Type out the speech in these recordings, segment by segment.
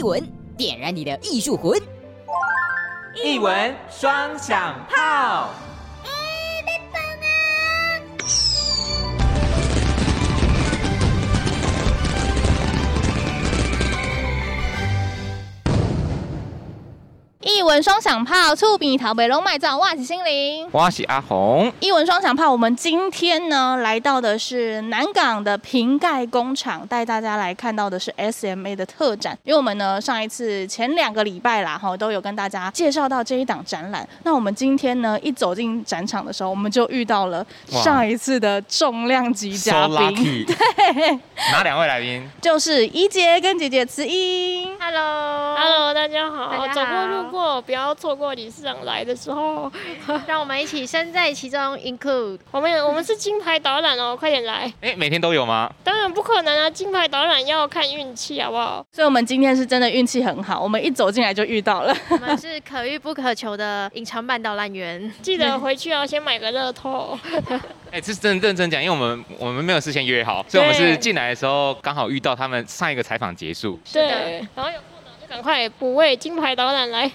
一文，点燃你的艺术魂。一文双响炮。艺文双响炮，触笔桃北龙麦造，我是心灵，我是阿红。一文双响炮，我们今天呢来到的是南港的瓶盖工厂，带大家来看到的是 SMA 的特展。因为我们呢上一次前两个礼拜啦哈，都有跟大家介绍到这一档展览。那我们今天呢一走进展场的时候，我们就遇到了上一次的重量级嘉宾。So 对，哪两位来宾？就是一杰跟姐姐慈英。Hello，Hello，大家好，家好，走过路过不要错过理事长来的时候，让我们一起身在其中，include。我们我们是金牌导览哦，快点来！哎、欸，每天都有吗？当然不可能啊，金牌导览要看运气，好不好？所以我们今天是真的运气很好，我们一走进来就遇到了。我们是可遇不可求的隐藏版导览员，记得回去要先买个乐透。哎、欸，这是真认真讲，因为我们我们没有事先约好，所以我们是进来的时候刚好遇到他们上一个采访结束。对，然后有。赶快补位金牌导览来，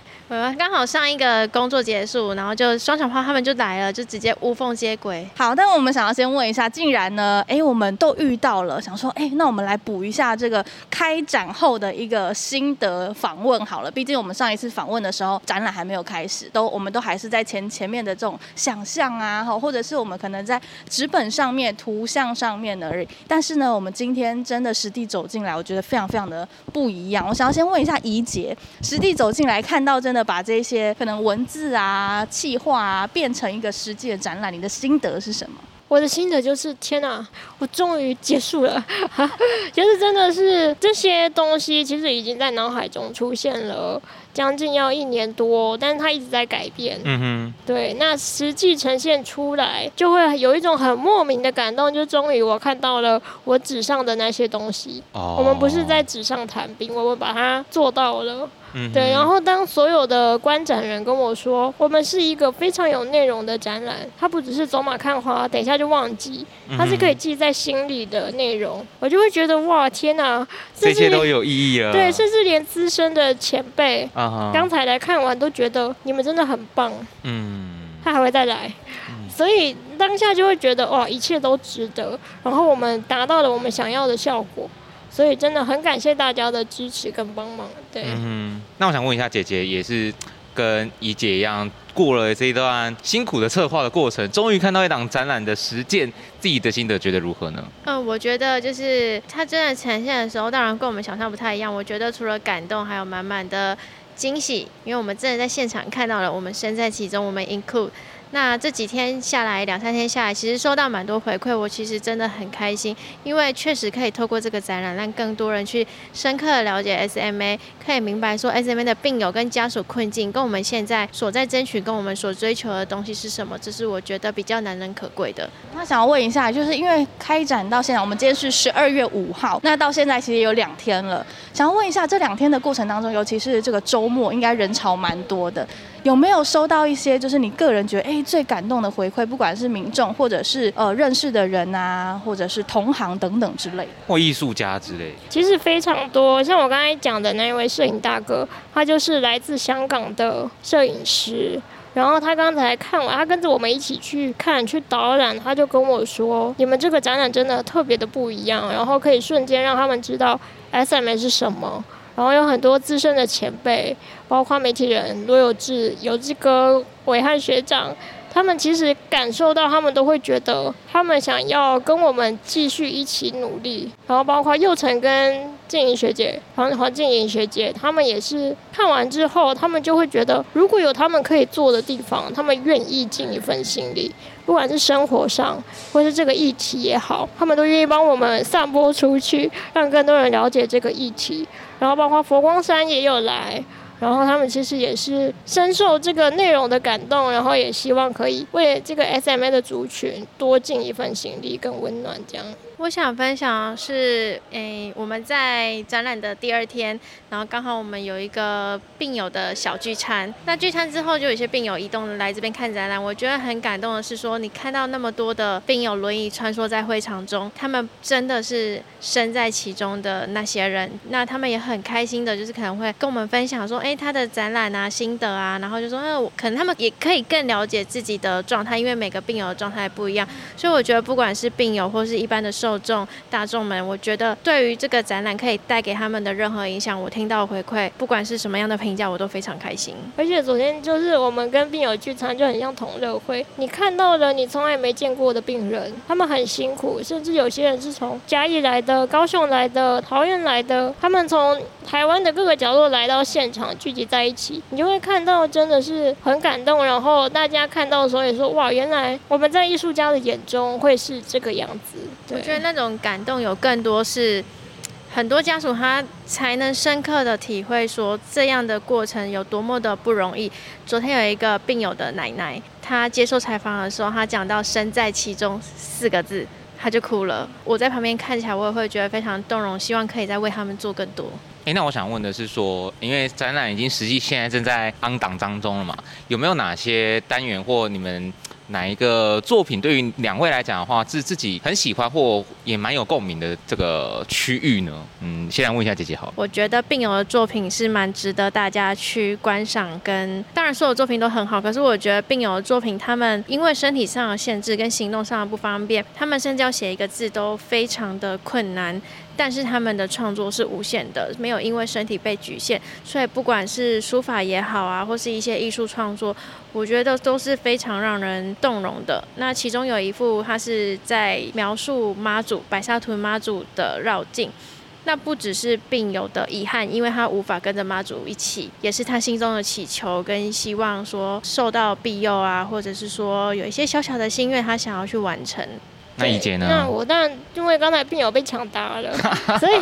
刚好上一个工作结束，然后就双响炮他们就来了，就直接无缝接轨。好，但我们想要先问一下，竟然呢，哎，我们都遇到了，想说，哎，那我们来补一下这个开展后的一个心得访问好了。毕竟我们上一次访问的时候，展览还没有开始，都我们都还是在前前面的这种想象啊，或者是我们可能在纸本上面、图像上面而已。但是呢，我们今天真的实地走进来，我觉得非常非常的不一样。我想要先问一下。怡姐实地走进来看到，真的把这些可能文字啊、气话啊变成一个实际的展览，你的心得是什么？我的心得就是，天哪，我终于结束了，就是真的是这些东西其实已经在脑海中出现了。将近要一年多，但是它一直在改变。嗯哼，对，那实际呈现出来，就会有一种很莫名的感动，就终于我看到了我纸上的那些东西。哦，我们不是在纸上谈兵，我们把它做到了。嗯，对，然后当所有的观展人跟我说，我们是一个非常有内容的展览，它不只是走马看花，等一下就忘记，它是可以记在心里的内容，我就会觉得哇，天哪，这些都有意义啊。对，甚至连资深的前辈，啊，刚才来看完都觉得你们真的很棒。嗯，他还会再来，所以当下就会觉得哇，一切都值得，然后我们达到了我们想要的效果。所以真的很感谢大家的支持跟帮忙，对。嗯，那我想问一下，姐姐也是跟怡姐一样，过了这一段辛苦的策划的过程，终于看到一档展览的实践，自己的心得觉得如何呢？嗯，我觉得就是它真的呈现的时候，当然跟我们想象不太一样。我觉得除了感动，还有满满的惊喜，因为我们真的在现场看到了，我们身在其中，我们 include。那这几天下来，两三天下来，其实收到蛮多回馈，我其实真的很开心，因为确实可以透过这个展览，让更多人去深刻的了解 SMA，可以明白说 SMA 的病友跟家属困境，跟我们现在所在争取，跟我们所追求的东西是什么，这是我觉得比较难能可贵的。那想要问一下，就是因为开展到现在，我们今天是十二月五号，那到现在其实有两天了，想要问一下，这两天的过程当中，尤其是这个周末，应该人潮蛮多的。有没有收到一些就是你个人觉得哎最感动的回馈，不管是民众或者是呃认识的人啊，或者是同行等等之类，或艺术家之类？其实非常多，像我刚才讲的那一位摄影大哥，他就是来自香港的摄影师，然后他刚才看完，他跟着我们一起去看去导览，他就跟我说，你们这个展览真的特别的不一样，然后可以瞬间让他们知道 SMA 是什么。然后有很多资深的前辈，包括媒体人罗有志、有志哥、伟汉学长，他们其实感受到，他们都会觉得，他们想要跟我们继续一起努力。然后包括佑成跟静怡学姐、黄黄静怡学姐，他们也是看完之后，他们就会觉得，如果有他们可以做的地方，他们愿意尽一份心力，不管是生活上，或是这个议题也好，他们都愿意帮我们散播出去，让更多人了解这个议题。然后包括佛光山也有来，然后他们其实也是深受这个内容的感动，然后也希望可以为这个 SMA 的族群多尽一份心力，更温暖这样。我想分享是，诶、我们在展览的第二天，然后刚好我们有一个病友的小聚餐。那聚餐之后，就有一些病友移动来这边看展览。我觉得很感动的是说，你看到那么多的病友轮椅穿梭在会场中，他们真的是身在其中的那些人。那他们也很开心的，就是可能会跟我们分享说，诶、他的展览啊心得啊，然后就说，那我可能他们也可以更了解自己的状态，因为每个病友的状态不一样。所以我觉得，不管是病友或是一般的受众大众们，我觉得对于这个展览可以带给他们的任何影响，我听到回馈，不管是什么样的评价，我都非常开心。而且昨天就是我们跟病友聚餐，就很像同乐会。你看到了你从来没见过的病人，他们很辛苦，甚至有些人是从嘉义来的、高雄来的、桃园来的，他们从台湾的各个角落来到现场聚集在一起，你就会看到真的是很感动。然后大家看到的时候也说：“哇，原来我们在艺术家的眼中会是这个样子。”我觉得那种感动有更多是很多家属他才能深刻的体会说这样的过程有多么的不容易。昨天有一个病友的奶奶，她接受采访的时候，她讲到“身在其中”四个字，他就哭了。我在旁边看起来，我也会觉得非常动容，希望可以再为他们做更多。哎，那我想问的是说，因为展览已经实际现在正在安档当中了嘛，有没有哪些单元或你们？哪一个作品对于两位来讲的话，是自己很喜欢或也蛮有共鸣的这个区域呢？嗯，先来问一下姐姐好。我觉得病友的作品是蛮值得大家去观赏，跟当然所有作品都很好，可是我觉得病友的作品，他们因为身体上的限制跟行动上的不方便，他们甚至要写一个字都非常的困难。但是他们的创作是无限的，没有因为身体被局限，所以不管是书法也好啊，或是一些艺术创作，我觉得都是非常让人动容的。那其中有一幅，它是在描述妈祖白沙屯妈祖的绕境，那不只是病友的遗憾，因为他无法跟着妈祖一起，也是他心中的祈求跟希望，说受到庇佑啊，或者是说有一些小小的心愿，他想要去完成。那一姐呢？那我当然因为刚才病友被抢答了，所以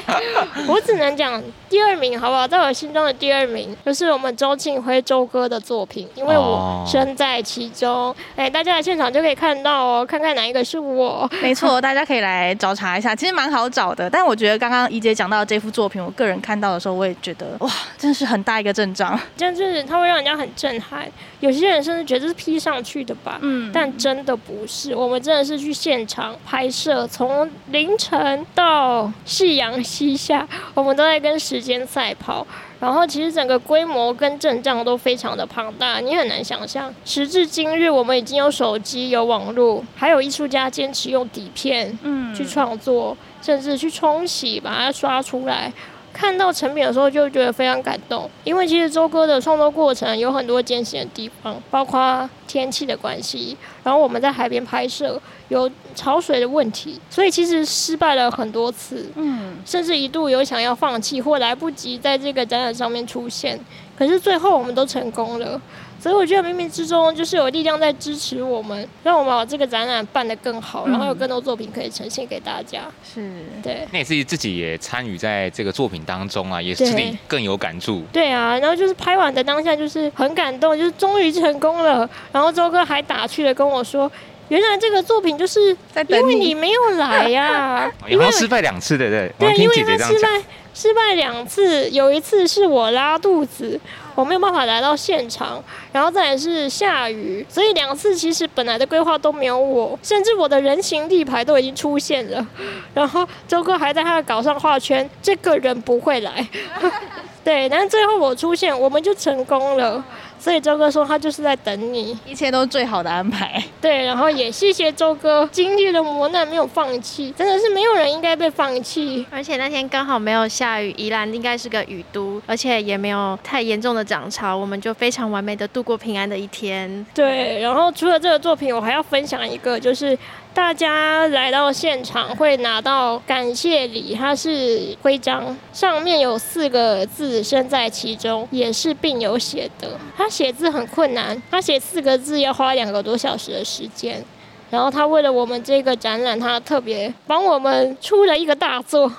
我只能讲第二名，好不好？在我心中的第二名就是我们周庆辉周哥的作品，因为我身在其中。哎、哦欸，大家来现场就可以看到哦，看看哪一个是我。没错，大家可以来找查一下，其实蛮好找的。但我觉得刚刚怡姐讲到这幅作品，我个人看到的时候，我也觉得哇，真的是很大一个阵仗，就是它会让人家很震撼。有些人甚至觉得是 P 上去的吧，嗯，但真的不是，我们真的是去现场。拍摄从凌晨到夕阳西下，我们都在跟时间赛跑。然后其实整个规模跟阵仗都非常的庞大，你很难想象。时至今日，我们已经有手机、有网络，还有艺术家坚持用底片，嗯，去创作，甚至去冲洗，把它刷出来。看到成品的时候，就觉得非常感动，因为其实周哥的创作过程有很多艰辛的地方，包括天气的关系，然后我们在海边拍摄有潮水的问题，所以其实失败了很多次，嗯，甚至一度有想要放弃或来不及在这个展览上面出现，可是最后我们都成功了。所以我觉得冥冥之中就是有力量在支持我们，让我们把这个展览办得更好，然后有更多作品可以呈现给大家。是，对。那也是自己也参与在这个作品当中啊，也是自己更有感触。对啊，然后就是拍完的当下就是很感动，就是终于成功了。然后周哥还打趣的跟我说：“原来这个作品就是因为你没有来呀、啊，然后失败两次，对不对？对，因为他失败失败两次，有一次是我拉肚子。”我没有办法来到现场，然后再来是下雨，所以两次其实本来的规划都没有我，甚至我的人形立牌都已经出现了，然后周哥还在他的稿上画圈，这个人不会来，对，但最后我出现，我们就成功了。所以周哥说他就是在等你，一切都是最好的安排。对，然后也谢谢周哥经历了磨难没有放弃，真的是没有人应该被放弃。而且那天刚好没有下雨，宜兰应该是个雨都，而且也没有太严重的涨潮，我们就非常完美的度过平安的一天。对，然后除了这个作品，我还要分享一个，就是。大家来到现场会拿到感谢礼，它是徽章，上面有四个字“身在其中”，也是病友写的。他写字很困难，他写四个字要花两个多小时的时间。然后他为了我们这个展览，他特别帮我们出了一个大作。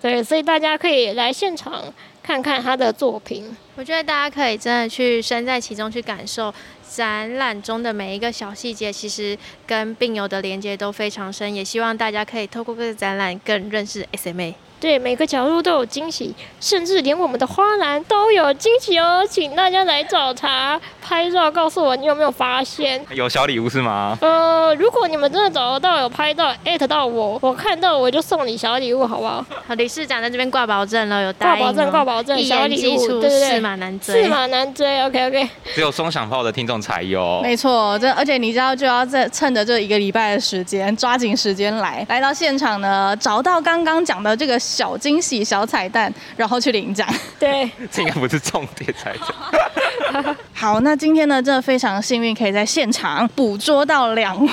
对，所以大家可以来现场。看看他的作品。我觉得大家可以真的去身在其中去感受展览中的每一个小细节，其实跟病友的连接都非常深。也希望大家可以透过这个展览更认识 SMA。对，每个角落都有惊喜，甚至连我们的花篮都有惊喜哦！请大家来找茬拍照，告诉我你有没有发现。有小礼物是吗？呃，如果你们真的找得到，有拍到，艾特到我，我看到我就送你小礼物，好不好？好，理事长在这边挂保证了，有答应、哦、挂保证，挂保证，小礼物，对对对，驷马难追，驷马难追，OK OK。只有双响炮的听众才有，没错，这而且你知道就要在趁着这一个礼拜的时间，抓紧时间来，来到现场呢，找到刚刚讲的这个小惊喜。小彩蛋，然后去领奖。对，这应该不是重点才对。好，那今天呢，真的非常幸运，可以在现场捕捉到两位。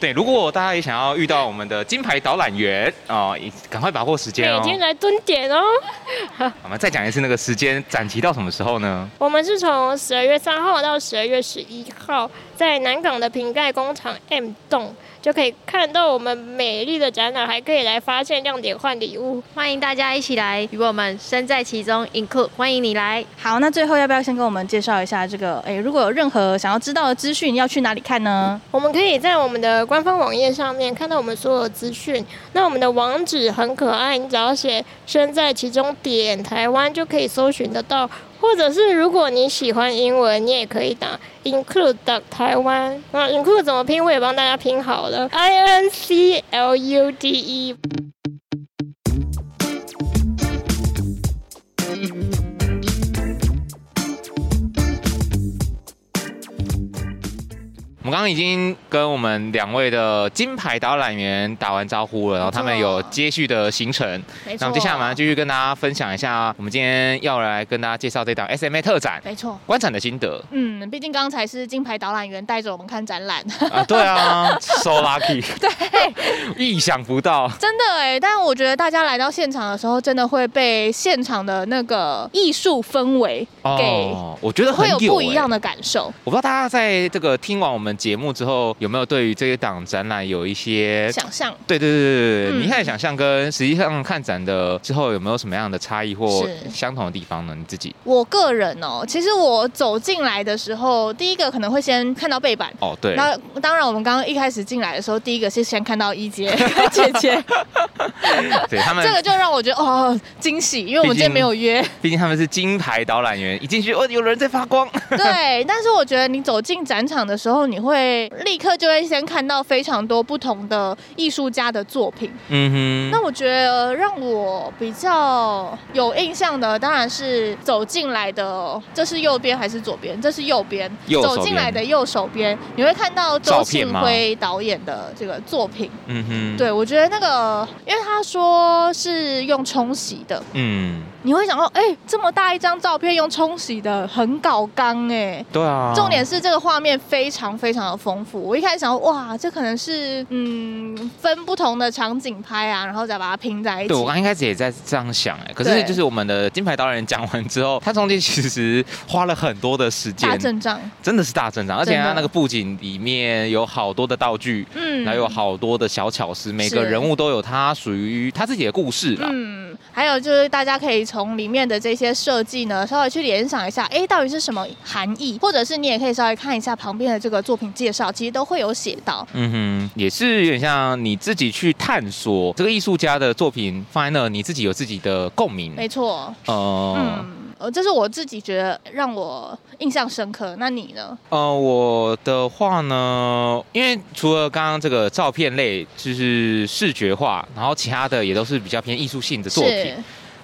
对，如果大家也想要遇到我们的金牌导览员哦，赶快把握时间哦。每天来蹲点哦。我们再讲一次那个时间，展期到什么时候呢？我们是从十二月三号到十二月十一号，在南港的瓶盖工厂 M 栋。就可以看到我们美丽的展览，还可以来发现亮点换礼物，欢迎大家一起来与我们身在其中，include 欢迎你来。好，那最后要不要先跟我们介绍一下这个？哎，如果有任何想要知道的资讯，要去哪里看呢？我们可以在我们的官方网页上面看到我们所有的资讯。那我们的网址很可爱，你只要写身在其中点台湾就可以搜寻得到。或者是如果你喜欢英文，你也可以打 include 台湾。那 include 怎么拼？我也帮大家拼好了，I N C L U D E。我们刚刚已经跟我们两位的金牌导览员打完招呼了，然后他们有接续的行程。没错。那我们接下来马上继续跟大家分享一下，我们今天要来跟大家介绍这档 SMA 特展。没错。观展的心得。嗯，毕竟刚才是金牌导览员带着我们看展览。啊，对啊，so lucky。对。意想不到。真的哎，但我觉得大家来到现场的时候，真的会被现场的那个艺术氛围给，哦，我觉得会有不一样的感受。我不知道大家在这个听完我们。节目之后有没有对于这一档展览有一些想象？对对对对对，你看想象跟实际上看展的之后有没有什么样的差异或相同的地方呢？你自己？我个人哦，其实我走进来的时候，第一个可能会先看到背板哦，对。那当然，我们刚刚一开始进来的时候，第一个是先看到一 姐姐姐，对他们这个就让我觉得哦惊喜，因为我们今天没有约，毕竟他们是金牌导览员，一进去哦有人在发光。对，但是我觉得你走进展场的时候，你会立刻就会先看到非常多不同的艺术家的作品。嗯哼。那我觉得让我比较有印象的，当然是走进来的，这是右边还是左边？这是右边。走进来的右手边，你会看到周庆辉导演的这个作品。嗯哼。对，我觉得那个，因为他说是用冲洗的。嗯。你会想到，哎、欸，这么大一张照片用冲洗的，很搞刚哎。对啊。重点是这个画面非常非常的丰富。我一开始想，哇，这可能是嗯分不同的场景拍啊，然后再把它拼在一起。对，我刚一开始也在这样想哎，可是就是我们的金牌导演讲完之后，他中间其实花了很多的时间。大阵仗。真的是大阵仗，而且他那个布景里面有好多的道具，嗯，还有好多的小巧思，每个人物都有他属于他自己的故事啦。嗯，还有就是大家可以。从里面的这些设计呢，稍微去联想一下，哎，到底是什么含义？或者是你也可以稍微看一下旁边的这个作品介绍，其实都会有写到。嗯哼，也是有点像你自己去探索这个艺术家的作品，放在那，你自己有自己的共鸣。没错。呃、嗯，呃，这是我自己觉得让我印象深刻。那你呢？呃，我的话呢，因为除了刚刚这个照片类就是视觉化，然后其他的也都是比较偏艺术性的作品。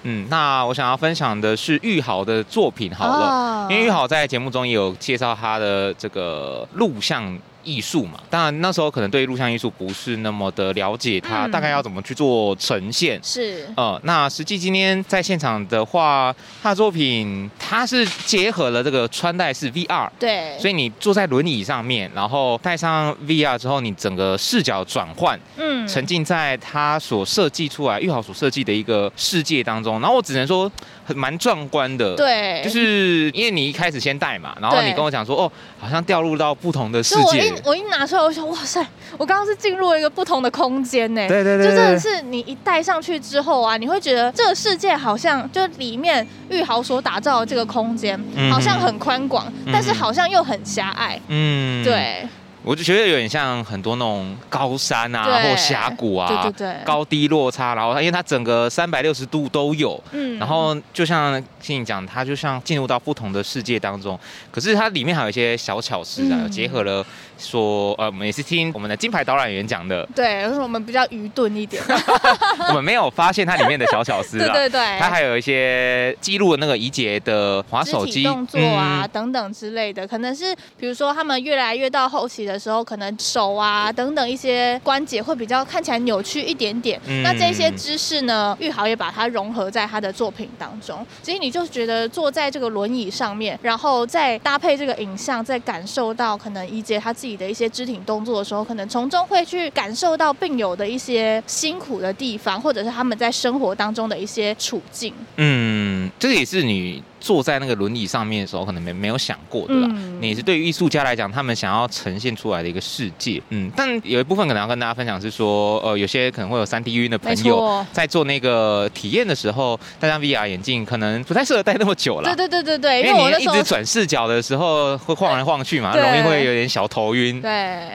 嗯，那我想要分享的是玉豪的作品好了，oh. 因为玉豪在节目中也有介绍他的这个录像。艺术嘛，当然那时候可能对录像艺术不是那么的了解，它大概要怎么去做呈现。嗯、是，呃，那实际今天在现场的话，他的作品他是结合了这个穿戴式 VR，对，所以你坐在轮椅上面，然后戴上 VR 之后，你整个视角转换，嗯，沉浸在他所设计出来、玉豪所设计的一个世界当中。然后我只能说很蛮壮观的，对，就是因为你一开始先戴嘛，然后你跟我讲说，哦，好像掉入到不同的世界。我一我一拿出来，我想哇塞，我刚刚是进入了一个不同的空间呢。对对对，就真的是你一戴上去之后啊，你会觉得这个世界好像就里面玉豪所打造的这个空间，好像很宽广，嗯、但是好像又很狭隘。嗯，对。我就觉得有点像很多那种高山啊，或峡谷啊，对对对，高低落差，然后它因为它整个三百六十度都有，嗯，然后就像听你讲，它就像进入到不同的世界当中，可是它里面还有一些小巧思啊，嗯、结合了说呃，我们也是听我们的金牌导览员讲的，对，就是我们比较愚钝一点，我们没有发现它里面的小巧思啊，对对对，它还有一些记录的那个怡洁的滑手机。动作啊、嗯、等等之类的，可能是比如说他们越来越到后期的。时候，可能手啊等等一些关节会比较看起来扭曲一点点。嗯、那这些姿势呢，玉豪也把它融合在他的作品当中。其实你就觉得坐在这个轮椅上面，然后再搭配这个影像，再感受到可能怡洁他自己的一些肢体动作的时候，可能从中会去感受到病友的一些辛苦的地方，或者是他们在生活当中的一些处境。嗯，这也是你。坐在那个轮椅上面的时候，可能没没有想过的啦。嗯、你是对于艺术家来讲，他们想要呈现出来的一个世界。嗯，但有一部分可能要跟大家分享是说，呃，有些可能会有三 D 晕的朋友在做那个体验的时候，戴上 VR 眼镜可能不太适合戴那么久了。对对对对对，因为你一直转视角的时候会晃来晃去嘛，容易会有点小头晕。对，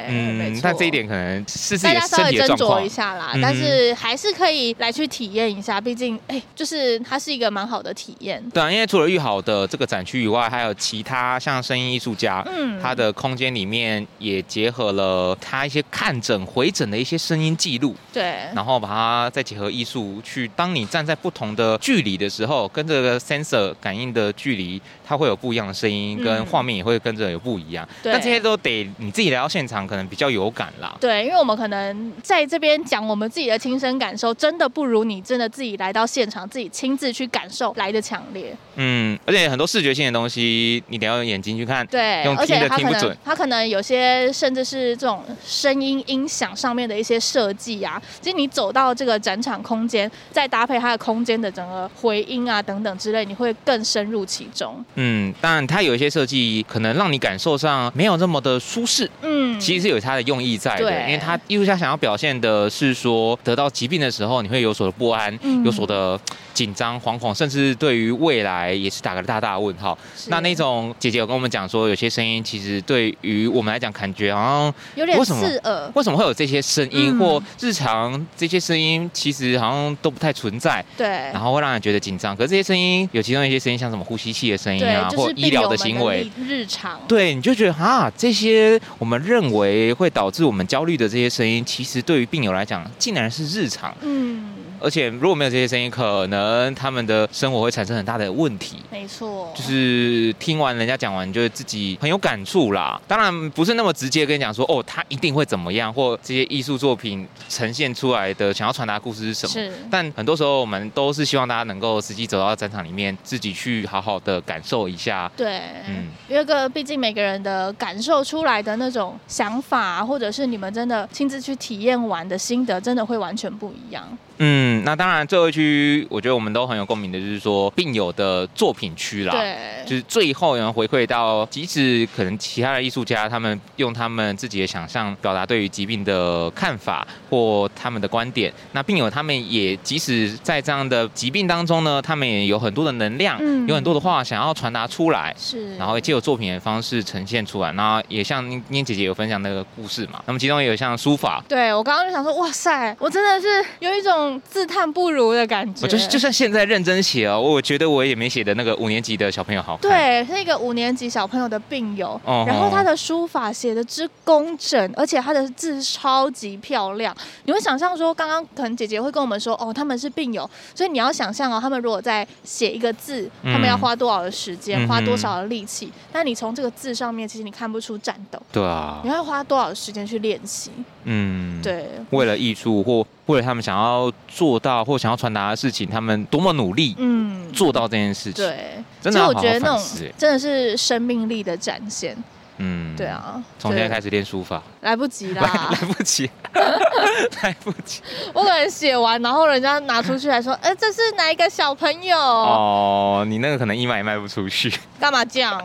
嗯，但这一点可能是自己的身体的状况。一下啦，嗯、但是还是可以来去体验一下，毕竟哎，就是它是一个蛮好的体验。对啊，因为除了玉豪的这个。展区以外，还有其他像声音艺术家，嗯，他的空间里面也结合了他一些看诊、回诊的一些声音记录，对，然后把它再结合艺术去，当你站在不同的距离的时候，跟这个 sensor 感应的距离，它会有不一样的声音，跟画面也会跟着有不一样。对，但这些都得你自己来到现场，可能比较有感啦。对，因为我们可能在这边讲我们自己的亲身感受，真的不如你真的自己来到现场，自己亲自去感受来的强烈。嗯，而且很多视觉性的东西，你得要用眼睛去看，对，用听的听不准。它可能有些甚至是这种声音音响上面的一些设计啊，其实你走到这个展场空间，再搭配它的空间的整个回音啊等等之类，你会更深入其中。嗯，当然它有一些设计可能让你感受上没有那么的舒适。嗯，其实是有它的用意在的，因为它艺术家想要表现的是说，得到疾病的时候你会有所的不安，嗯、有所的紧张、惶恐，甚至对于未来也是打个大大的问号。那那种姐姐有跟我们讲说，有些声音其实对于我们来讲，感觉好像有点刺耳。为什么会有这些声音？嗯、或日常这些声音其实好像都不太存在。对，然后会让人觉得紧张。可是这些声音有其中一些声音，像什么呼吸器的声音啊，或医疗的行为，日常。对，你就觉得啊，这些我们认为会导致我们焦虑的这些声音，其实对于病友来讲，竟然是日常。嗯。而且如果没有这些声音，可能他们的生活会产生很大的问题。没错，就是听完人家讲完，就是自己很有感触啦。当然不是那么直接跟你讲说，哦，他一定会怎么样，或这些艺术作品呈现出来的想要传达的故事是什么。是。但很多时候我们都是希望大家能够实际走到展场里面，自己去好好的感受一下。对，嗯，因为个毕竟每个人的感受出来的那种想法，或者是你们真的亲自去体验完的心得，真的会完全不一样。嗯，那当然，最后一区我觉得我们都很有共鸣的，就是说病友的作品区啦。对，就是最后有人回馈到，即使可能其他的艺术家他们用他们自己的想象表达对于疾病的看法或他们的观点，那病友他们也即使在这样的疾病当中呢，他们也有很多的能量，嗯、有很多的话想要传达出来，是，然后借由作品的方式呈现出来。然后也像念念姐姐有分享那个故事嘛，那么其中也有像书法，对我刚刚就想说，哇塞，我真的是有一种。自叹不如的感觉。我就是就算现在认真写哦，我觉得我也没写的那个五年级的小朋友好看。对，是一个五年级小朋友的病友，哦、然后他的书法写的之工整，而且他的字超级漂亮。你会想象说，刚刚可能姐姐会跟我们说，哦，他们是病友，所以你要想象哦，他们如果在写一个字，他们要花多少的时间，嗯、花多少的力气？但、嗯、你从这个字上面，其实你看不出战斗。对啊。你要花多少的时间去练习？嗯，对。为了艺术或。为了他们想要做到或想要传达的事情，他们多么努力，嗯，做到这件事情，对，真的好好我觉得那种真的是生命力的展现，嗯，对啊，从现在开始练书法，来不及啦，来不及，来不及，我可能写完，然后人家拿出去还说，哎，这是哪一个小朋友？哦，你那个可能一卖也卖不出去，干嘛这样？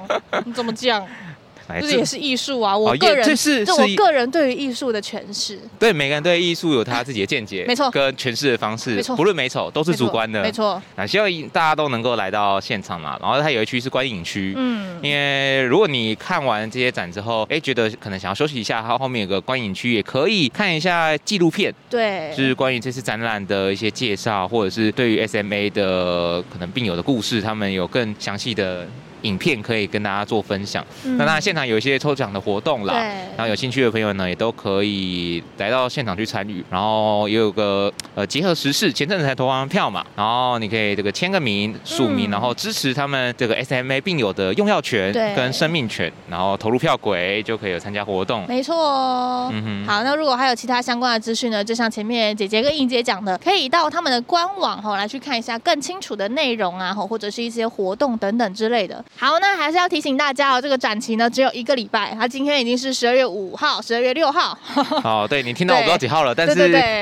你怎么这样？来，这也是艺术啊！我个人，哦、这是这我个人对于艺术的诠释。对，每个人对艺术有他自己的见解，没错，跟诠释的方式，没错，不论美丑都是主观的，没错。那希望大家都能够来到现场嘛。然后它有一区是观影区，嗯，因为如果你看完这些展之后，哎，觉得可能想要休息一下，它后面有个观影区，也可以看一下纪录片，对，就是关于这次展览的一些介绍，或者是对于 SMA 的可能病友的故事，他们有更详细的。影片可以跟大家做分享。嗯、那当然现场有一些抽奖的活动啦，然后有兴趣的朋友呢，也都可以来到现场去参与。然后也有个呃结合时事，前阵子才投完票嘛，然后你可以这个签个名、署名，然后支持他们这个 SMA 病友的用药权跟生命权，然后投入票轨就可以有参加活动。没错。嗯哼。好，那如果还有其他相关的资讯呢，就像前面姐姐跟英姐讲的，可以到他们的官网哈来去看一下更清楚的内容啊，或者是一些活动等等之类的。好，那还是要提醒大家哦，这个展期呢只有一个礼拜，它今天已经是十二月五号、十二月六号。哦，对，你听到我不知道几号了，但是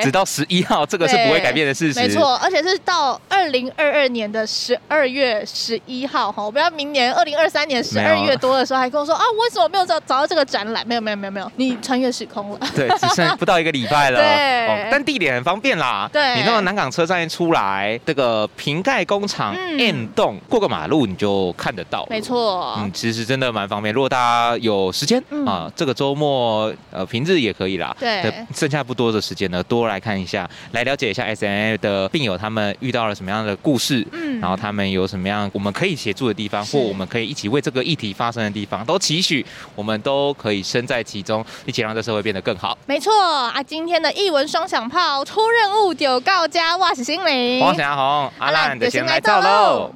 直到十一号，这个是不会改变的事实。没错，而且是到二零二二年的十二月十一号哈，我不要明年二零二三年 十二月多的时候还跟我说啊，为什么没有找找到这个展览？没有，没有，没有，没有，你穿越时空了。对，只剩不到一个礼拜了。对、哦，但地点很方便啦。对，你那个南港车站一出来，这个瓶盖工厂嗯、过个马路你就看得到。没错。嗯，其实真的蛮方便。如果大家有时间、嗯、啊，这个周末呃平日也可以啦。对，剩下不多的时间呢，多来看一下，来了解一下 S N A 的病友他们遇到了什么样的故事，嗯，然后他们有什么样我们可以协助的地方，或我们可以一起为这个议题发生的地方，都期许我们都可以身在其中，一起让这社会变得更好。没错啊，今天的译文双响炮出任务就告家，我是心灵，我是阿红，阿兰就先来走喽。